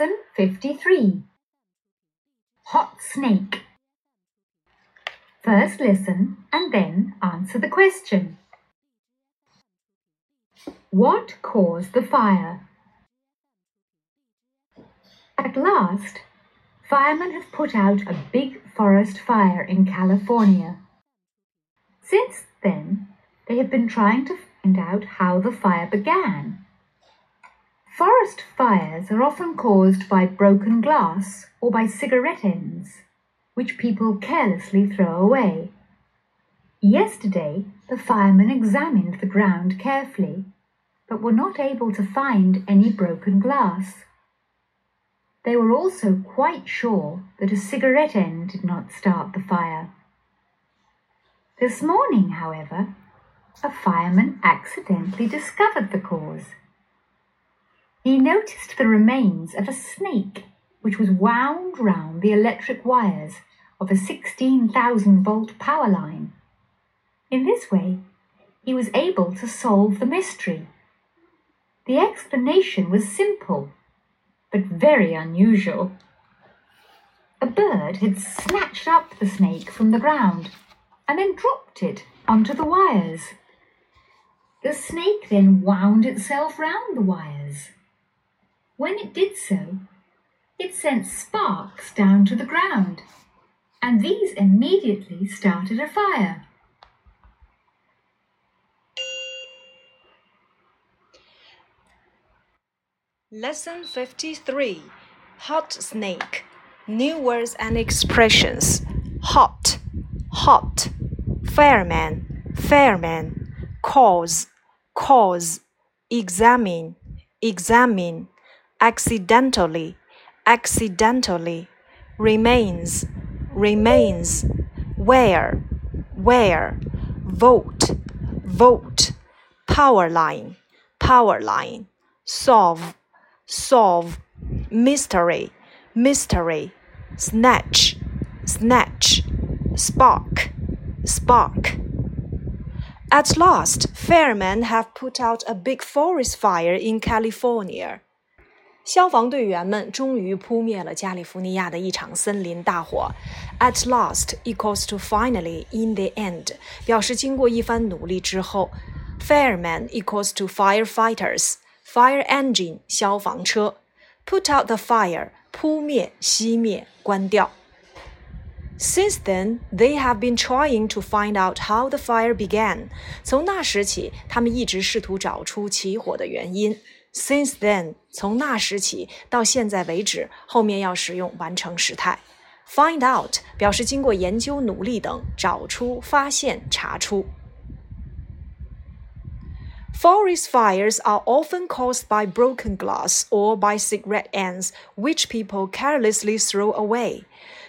Lesson 53 Hot Snake. First listen and then answer the question. What caused the fire? At last, firemen have put out a big forest fire in California. Since then, they have been trying to find out how the fire began. Forest fires are often caused by broken glass or by cigarette ends, which people carelessly throw away. Yesterday, the firemen examined the ground carefully, but were not able to find any broken glass. They were also quite sure that a cigarette end did not start the fire. This morning, however, a fireman accidentally discovered the cause. He noticed the remains of a snake which was wound round the electric wires of a 16,000 volt power line. In this way, he was able to solve the mystery. The explanation was simple, but very unusual. A bird had snatched up the snake from the ground and then dropped it onto the wires. The snake then wound itself round the wires. When it did so, it sent sparks down to the ground, and these immediately started a fire. Lesson 53 Hot Snake New words and expressions Hot, hot, fireman, fireman, cause, cause, examine, examine accidentally, accidentally, remains, remains, where, where, volt, volt, power line, power line, solve, solve, mystery, mystery, snatch, snatch, spark, spark. At last, firemen have put out a big forest fire in California. 消防队员们终于扑灭了加利福尼亚的一场森林大火。At last equals to finally in the end，表示经过一番努力之后。Fireman equals to firefighters。Fire engine 消防车。Put out the fire 扑灭、熄灭、关掉。Since then, they have been trying to find out how the fire began。从那时起，他们一直试图找出起火的原因。 Since then，从那时起到现在为止，后面要使用完成时态。Find out 表示经过研究、努力等找出、发现、查出。Forest fires are often caused by broken glass or by cigarette ends, which people carelessly throw away.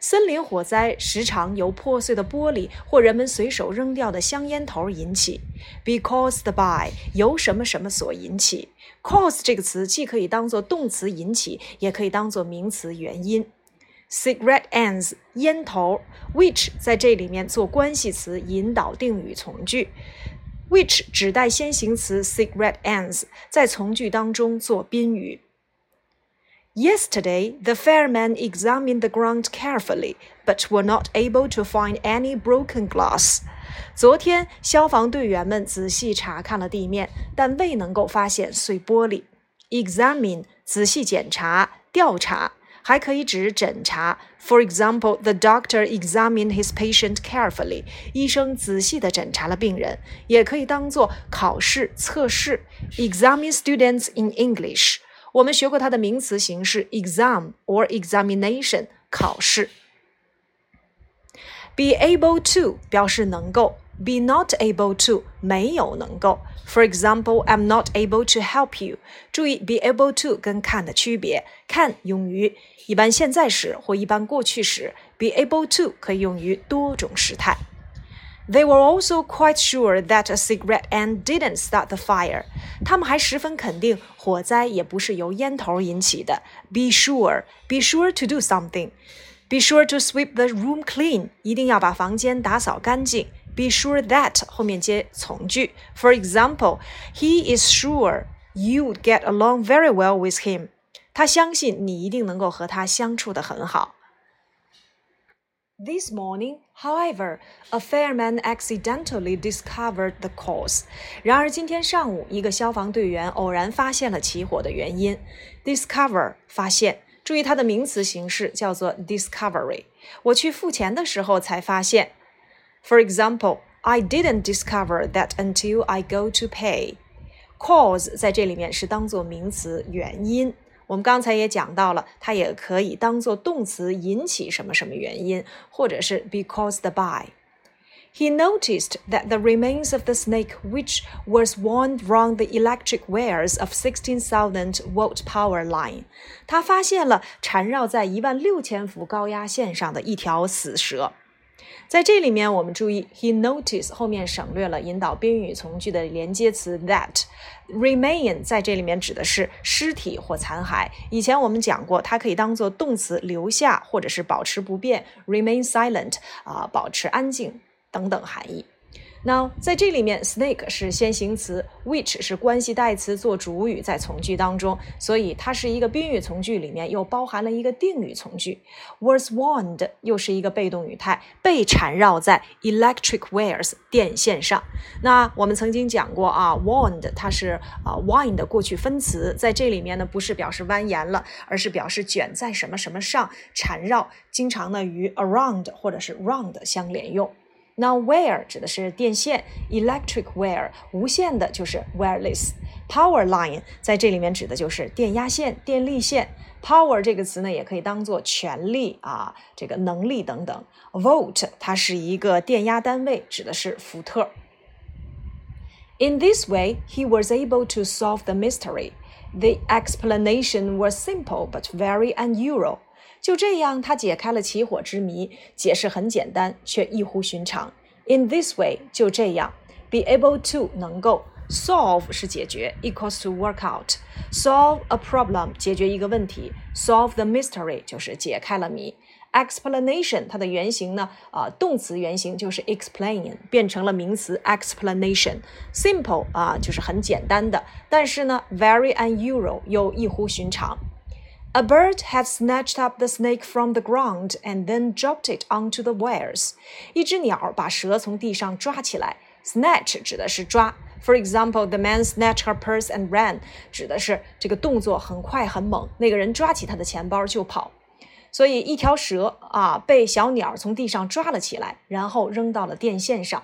森林火灾时常由破碎的玻璃或人们随手扔掉的香烟头引起。Be caused by 由什么什么所引起。Cause 这个词既可以当做动词引起，也可以当做名词原因。Cigarette ends 烟头，which 在这里面做关系词引导定语从句，which 指代先行词 cigarette ends 在从句当中做宾语。Yesterday, the firemen examined the ground carefully, but were not able to find any broken glass. 昨天，消防队员们仔细查看了地面，但未能够发现碎玻璃。Examine 仔细检查、调查，还可以指诊查。For example, the doctor examined his patient carefully. 医生仔细地诊查了病人，也可以当做考试、测试。Examine students in English. 我们学过它的名词形式 exam or examination 考试。Be able to 表示能够，be not able to 没有能够。For example, I'm not able to help you。注意 be able to 跟 can 的区别，can 用于一般现在时或一般过去时，be able to 可以用于多种时态。 They were also quite sure that a cigarette end didn't start the fire。他们还十分肯定火灾也不是由烟头引起的。Be sure, be sure to do something. Be sure to sweep the room clean. 一定要把房间打扫干净。Be sure that 后面接从句。For example, he is sure you'd get along very well with him. 他相信你一定能够和他相处的很好。 This morning, however, a fireman accidentally discovered the cause. 然而今天上午，一个消防队员偶然发现了起火的原因。Discover 发现，注意它的名词形式叫做 discovery。我去付钱的时候才发现。For example, I didn't discover that until I go to pay. Cause 在这里面是当做名词，原因。 我们刚才也讲到了，它也可以当做动词，引起什么什么原因，或者是 be caused by。He noticed that the remains of the snake, which was wound round the electric wires of 16,000 volt power line，他发现了缠绕在一万六千伏高压线上的一条死蛇。在这里面，我们注意，he noticed 后面省略了引导宾语从句的连接词 that。remain 在这里面指的是尸体或残骸。以前我们讲过，它可以当做动词留下，或者是保持不变，remain silent 啊，保持安静等等含义。那在这里面，snake 是先行词，which 是关系代词做主语在从句当中，所以它是一个宾语从句里面又包含了一个定语从句。was wound 又是一个被动语态，被缠绕在 electric wires 电线上。那我们曾经讲过啊，wound 它是啊 wind 的过去分词，在这里面呢不是表示蜿蜒了，而是表示卷在什么什么上，缠绕，经常呢与 around 或者是 round 相连用。那 wire 指的是电线，electric wire 无线的就是 wireless，power line 在这里面指的就是电压线、电力线。power 这个词呢，也可以当做权力啊，这个能力等等。volt 它是一个电压单位，指的是伏特。In this way, he was able to solve the mystery. The explanation was simple but very unusual. 就这样，他解开了起火之谜。解释很简单，却异乎寻常。In this way，就这样，be able to 能够 solve 是解决，equals to work out。solve a problem 解决一个问题，solve the mystery 就是解开了谜。explanation 它的原型呢，啊，动词原型就是 explain，变成了名词 explanation。simple 啊，就是很简单的，但是呢，very unusual 又异乎寻常。A bird had snatched up the snake from the ground and then dropped it onto the wires. 一只鸟把蛇从地上抓起来。Snatch 指的是抓。For example, the man snatched her purse and ran，指的是这个动作很快很猛。那个人抓起他的钱包就跑。所以一条蛇啊被小鸟从地上抓了起来，然后扔到了电线上。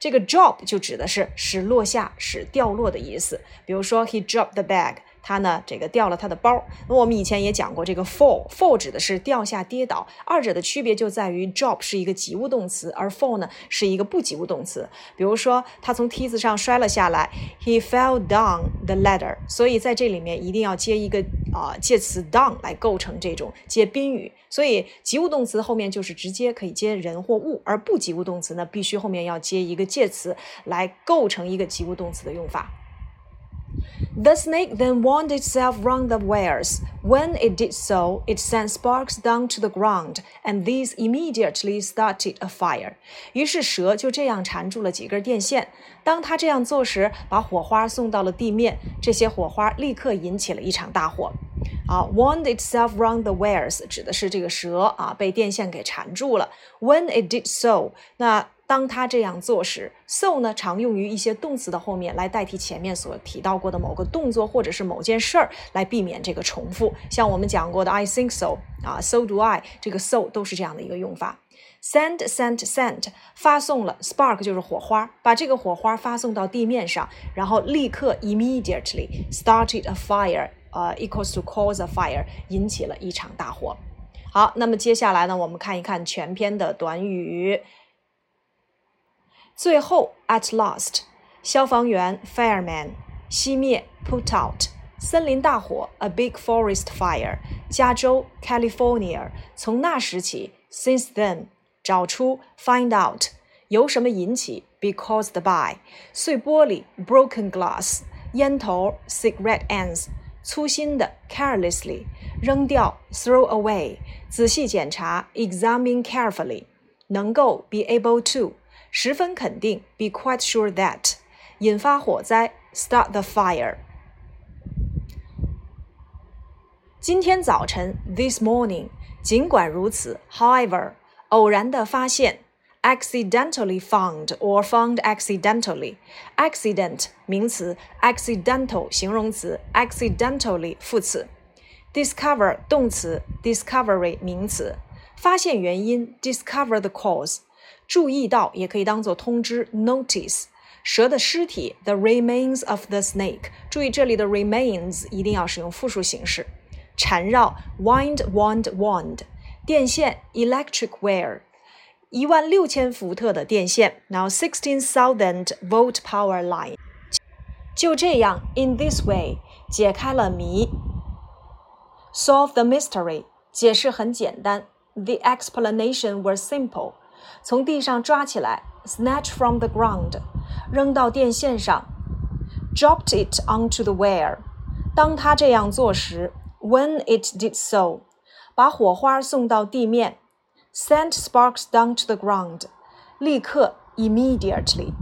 这个 drop 就指的是使落下、使掉落的意思。比如说，he dropped the bag。 他呢，这个掉了他的包。那我们以前也讲过，这个 fall，fall 指的是掉下、跌倒。二者的区别就在于，drop 是一个及物动词，而 fall 呢是一个不及物动词。比如说，他从梯子上摔了下来，he fell down the ladder。所以在这里面一定要接一个啊介词 down 来构成这种接宾语。所以及物动词后面就是直接可以接人或物，而不及物动词呢，必须后面要接一个介词来构成一个及物动词的用法。The snake then wound itself round the wires. When it did so, it sent sparks down to the ground, and these immediately started a fire. 于是蛇就这样缠住了几根电线。当它这样做时，把火花送到了地面，这些火花立刻引起了一场大火。啊，wound itself round the wires 指的是这个蛇啊被电线给缠住了。When it did so，那 当他这样做时，so 呢常用于一些动词的后面来代替前面所提到过的某个动作或者是某件事儿，来避免这个重复。像我们讲过的 I think so 啊，so do I，这个 so 都是这样的一个用法。Send, sent, sent，发送了，spark 就是火花，把这个火花发送到地面上，然后立刻 immediately started a fire，呃，equals to cause a fire，引起了一场大火。好，那么接下来呢，我们看一看全篇的短语。最后，at last，消防员 fireman，熄灭 put out，森林大火 a big forest fire，加州 California，从那时起 since then，找出 find out，由什么引起 be caused by，碎玻璃 broken glass，烟头 cigarette ends，粗心的 carelessly，扔掉 throw away，仔细检查 examine carefully，能够 be able to。 十分肯定，be quite sure that，引发火灾，start the fire。 今天早晨，this morning。尽管如此，however，偶然的发现，accidentally found or found accidentally。accident 名词，accidental 形容词，accidentally 副词。discover 动词，discovery 名词。发现原因，discover the cause。 注意到也可以当做通知，notice。蛇的尸体，the remains of the snake。注意这里的 remains 一定要使用复数形式。缠绕，wind wound wound。电线，electric wire。一万六千伏特的电线，now sixteen thousand volt power line。就这样，in this way，解开了谜，solve the mystery。解释很简单，the explanation was simple。 从地上抓起来，snatch from the ground，扔到电线上，dropped it onto the wire。当他这样做时，when it did so，把火花送到地面，sent sparks down to the ground，立刻，immediately。